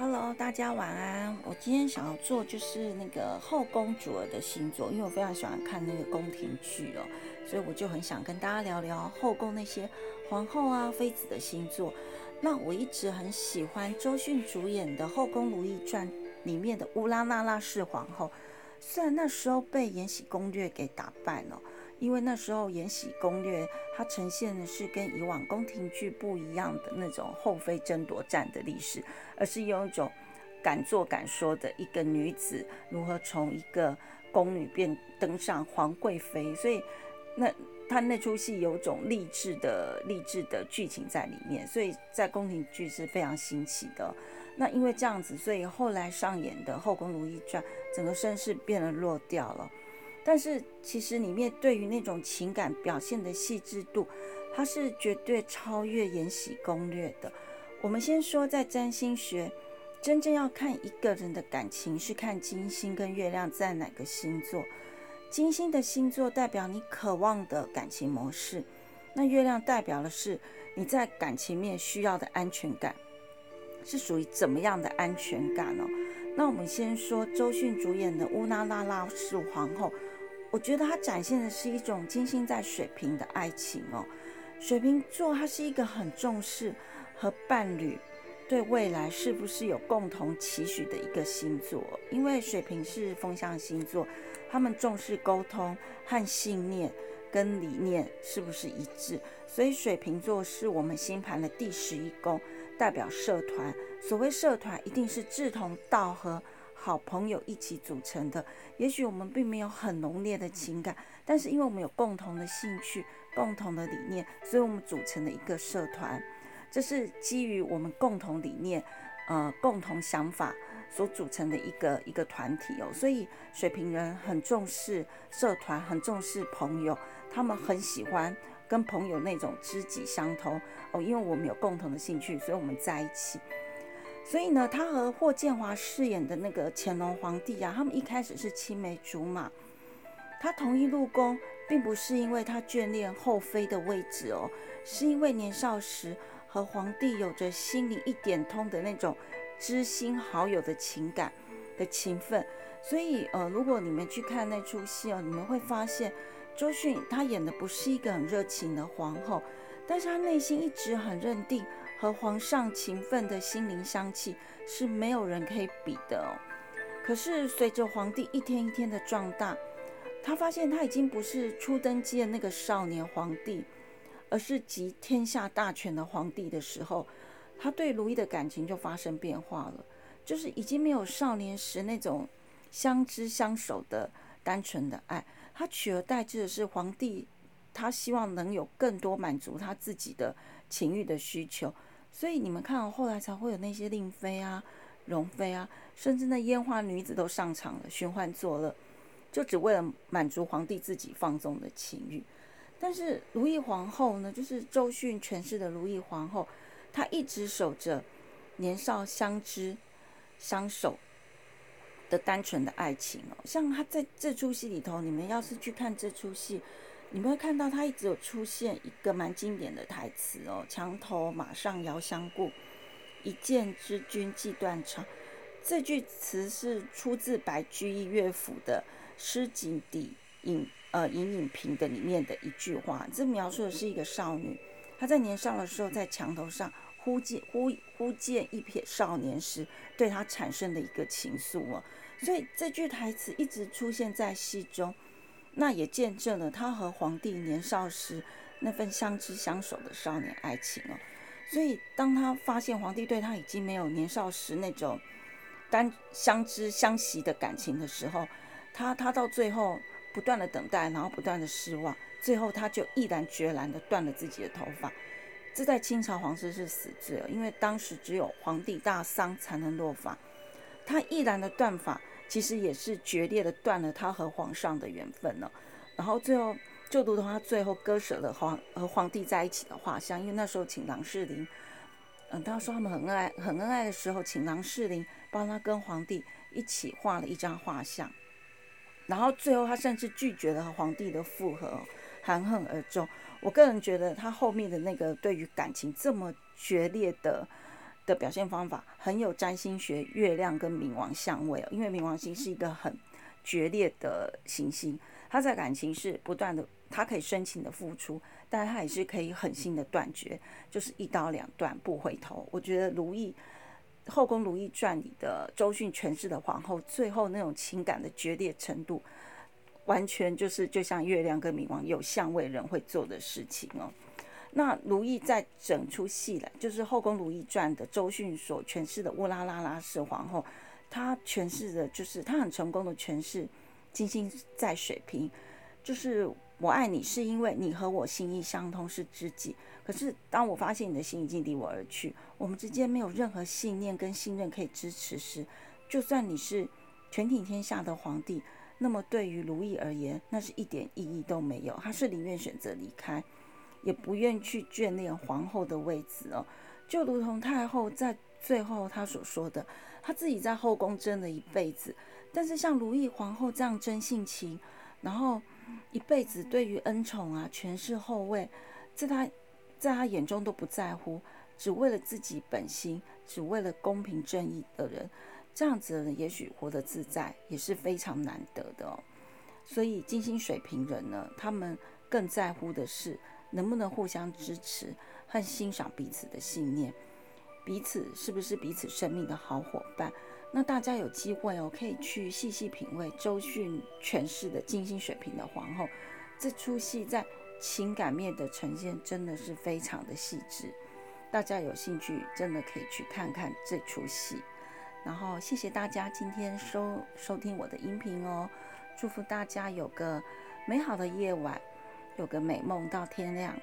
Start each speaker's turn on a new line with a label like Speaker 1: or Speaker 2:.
Speaker 1: Hello，大家晚安。我今天想要做就是那个后宫主儿的星座，因为我非常喜欢看那个宫廷剧哦，所以我就很想跟大家聊聊后宫那些皇后啊、妃子的星座。那我一直很喜欢周迅主演的《后宫如懿传》里面的乌拉那拉氏皇后，虽然那时候被《延禧攻略》给打败了。因为那时候《延禧攻略》它呈现的是跟以往宫廷剧不一样的那种后妃争夺战的历史，而是用一种敢做敢说的一个女子如何从一个宫女变登上皇贵妃，所以那他那出戏有种励志的励志的剧情在里面，所以在宫廷剧是非常新奇的。那因为这样子，所以后来上演的《后宫如懿传》整个声势变得弱掉了。但是其实里面对于那种情感表现的细致度，它是绝对超越《延禧攻略》的。我们先说在占星学，真正要看一个人的感情，是看金星跟月亮在哪个星座。金星的星座代表你渴望的感情模式，那月亮代表的是你在感情面需要的安全感，是属于怎么样的安全感哦？那我们先说周迅主演的乌拉那拉是皇后。我觉得它展现的是一种金星在水瓶的爱情哦。水瓶座它是一个很重视和伴侣对未来是不是有共同期许的一个星座，因为水瓶是风象星座，他们重视沟通和信念跟理念是不是一致，所以水瓶座是我们星盘的第十一宫，代表社团。所谓社团，一定是志同道合。好朋友一起组成的，也许我们并没有很浓烈的情感，但是因为我们有共同的兴趣、共同的理念，所以我们组成了一个社团。这是基于我们共同理念、呃共同想法所组成的一个一个团体哦。所以水瓶人很重视社团，很重视朋友，他们很喜欢跟朋友那种知己相通哦，因为我们有共同的兴趣，所以我们在一起。所以呢，他和霍建华饰演的那个乾隆皇帝啊，他们一开始是青梅竹马。他同意入宫，并不是因为他眷恋后妃的位置哦，是因为年少时和皇帝有着心灵一点通的那种知心好友的情感的情分。所以呃，如果你们去看那出戏哦，你们会发现周迅她演的不是一个很热情的皇后，但是她内心一直很认定。和皇上勤奋的心灵香气是没有人可以比的哦。可是随着皇帝一天一天的壮大，他发现他已经不是初登基的那个少年皇帝，而是集天下大权的皇帝的时候，他对如懿的感情就发生变化了，就是已经没有少年时那种相知相守的单纯的爱，他取而代之的是皇帝，他希望能有更多满足他自己的情欲的需求。所以你们看，后来才会有那些令妃啊、容妃啊，甚至那烟花女子都上场了，寻欢作乐，就只为了满足皇帝自己放纵的情欲。但是如懿皇后呢，就是周迅诠释的如懿皇后，她一直守着年少相知相守的单纯的爱情哦。像她在这出戏里头，你们要是去看这出戏。你们会看到他一直有出现一个蛮经典的台词哦，“墙头马上遥相顾，一见知君即断肠”。这句词是出自白居易乐府的《诗景底影呃隐隐屏》的里面的一句话。这描述的是一个少女，她在年少的时候在墙头上忽见忽忽见一瞥少年时，对她产生的一个情愫哦。所以这句台词一直出现在戏中。那也见证了他和皇帝年少时那份相知相守的少年爱情哦。所以当他发现皇帝对他已经没有年少时那种单相知相惜的感情的时候，他他到最后不断的等待，然后不断的失望，最后他就毅然决然的断了自己的头发。这在清朝皇室是死罪，因为当时只有皇帝大丧才能落发。他毅然的断发。其实也是决裂的断了他和皇上的缘分了，然后最后就如同他最后割舍了皇和皇帝在一起的画像，因为那时候请郎世林，嗯，他说他们很恩爱很恩爱的时候，请郎世林帮他跟皇帝一起画了一张画像，然后最后他甚至拒绝了和皇帝的复合，含恨而终。我个人觉得他后面的那个对于感情这么决裂的的表现方法很有占星学月亮跟冥王相位哦，因为冥王星是一个很决裂的行星，他在感情是不断的，他可以深情的付出，但他也是可以狠心的断绝，就是一刀两断不回头。我觉得《如懿后宫如懿传》里的周迅诠释的皇后，最后那种情感的决裂程度，完全就是就像月亮跟冥王有相位人会做的事情哦。那如懿在整出戏来，就是《后宫如懿传》的周迅所诠释的乌拉拉拉氏皇后，她诠释的就是她很成功的诠释金星在水瓶，就是我爱你是因为你和我心意相通是知己，可是当我发现你的心已经离我而去，我们之间没有任何信念跟信任可以支持时，就算你是全体天下的皇帝，那么对于如懿而言，那是一点意义都没有，她是宁愿选择离开。也不愿去眷恋皇后的位置哦，就如同太后在最后她所说的，她自己在后宫争了一辈子，但是像如懿皇后这样真性情，然后一辈子对于恩宠啊、权势、后位，在她在她眼中都不在乎，只为了自己本心，只为了公平正义的人，这样子的人也许活得自在，也是非常难得的哦。所以金星水瓶人呢，他们更在乎的是。能不能互相支持和欣赏彼此的信念？彼此是不是彼此生命的好伙伴？那大家有机会哦，可以去细细品味周迅诠释的金星水瓶的皇后。这出戏在情感面的呈现真的是非常的细致，大家有兴趣真的可以去看看这出戏。然后谢谢大家今天收收听我的音频哦，祝福大家有个美好的夜晚。有个美梦到天亮。